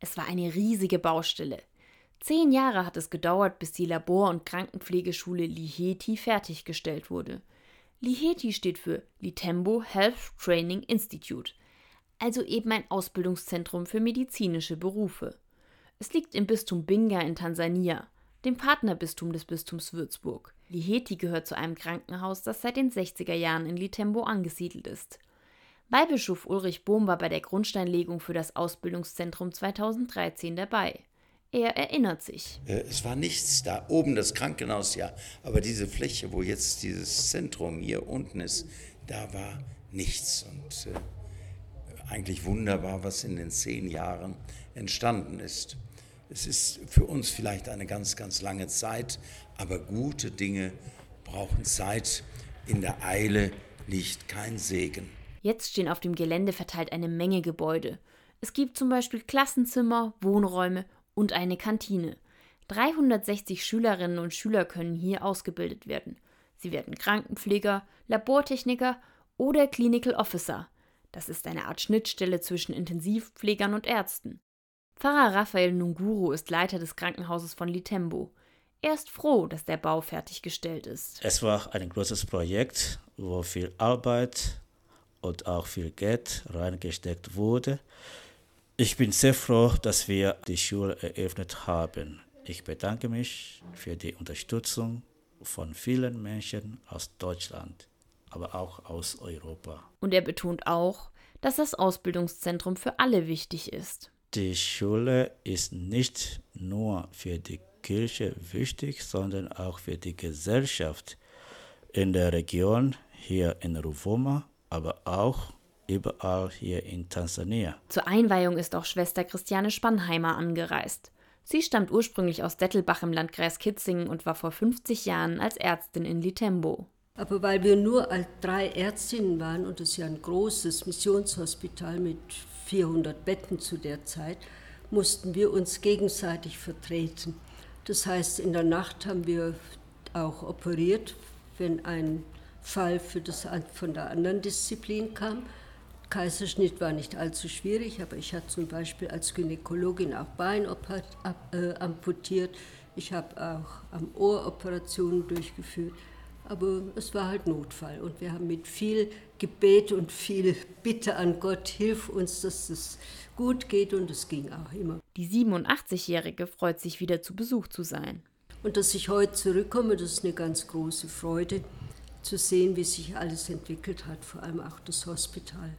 Es war eine riesige Baustelle. Zehn Jahre hat es gedauert, bis die Labor- und Krankenpflegeschule Liheti fertiggestellt wurde. Liheti steht für Litembo Health Training Institute, also eben ein Ausbildungszentrum für medizinische Berufe. Es liegt im Bistum Binga in Tansania, dem Partnerbistum des Bistums Würzburg. Liheti gehört zu einem Krankenhaus, das seit den 60er Jahren in Litembo angesiedelt ist. Weihbischof Ulrich Bohm war bei der Grundsteinlegung für das Ausbildungszentrum 2013 dabei. Er erinnert sich. Äh, es war nichts da. Oben das Krankenhaus, ja. Aber diese Fläche, wo jetzt dieses Zentrum hier unten ist, da war nichts. Und äh, eigentlich wunderbar, was in den zehn Jahren entstanden ist. Es ist für uns vielleicht eine ganz, ganz lange Zeit, aber gute Dinge brauchen Zeit. In der Eile liegt kein Segen. Jetzt stehen auf dem Gelände verteilt eine Menge Gebäude. Es gibt zum Beispiel Klassenzimmer, Wohnräume und eine Kantine. 360 Schülerinnen und Schüler können hier ausgebildet werden. Sie werden Krankenpfleger, Labortechniker oder Clinical Officer. Das ist eine Art Schnittstelle zwischen Intensivpflegern und Ärzten. Pfarrer Raphael Nunguru ist Leiter des Krankenhauses von Litembo. Er ist froh, dass der Bau fertiggestellt ist. Es war ein großes Projekt, wo viel Arbeit und auch viel Geld reingesteckt wurde. Ich bin sehr froh, dass wir die Schule eröffnet haben. Ich bedanke mich für die Unterstützung von vielen Menschen aus Deutschland, aber auch aus Europa. Und er betont auch, dass das Ausbildungszentrum für alle wichtig ist. Die Schule ist nicht nur für die Kirche wichtig, sondern auch für die Gesellschaft in der Region, hier in Ruvuma, aber auch überall hier in Tansania. Zur Einweihung ist auch Schwester Christiane Spannheimer angereist. Sie stammt ursprünglich aus Dettelbach im Landkreis Kitzingen und war vor 50 Jahren als Ärztin in Litembo. Aber weil wir nur drei Ärztinnen waren und es ja ein großes Missionshospital mit 400 Betten zu der Zeit, mussten wir uns gegenseitig vertreten. Das heißt, in der Nacht haben wir auch operiert, wenn ein Fall für das, von der anderen Disziplin kam. Kaiserschnitt war nicht allzu schwierig, aber ich hatte zum Beispiel als Gynäkologin auch Bein äh, amputiert. Ich habe auch am Ohr Operationen durchgeführt. Aber es war halt Notfall und wir haben mit viel Gebet und viel Bitte an Gott, hilf uns, dass es gut geht und es ging auch immer. Die 87-Jährige freut sich wieder zu Besuch zu sein. Und dass ich heute zurückkomme, das ist eine ganz große Freude zu sehen, wie sich alles entwickelt hat, vor allem auch das Hospital.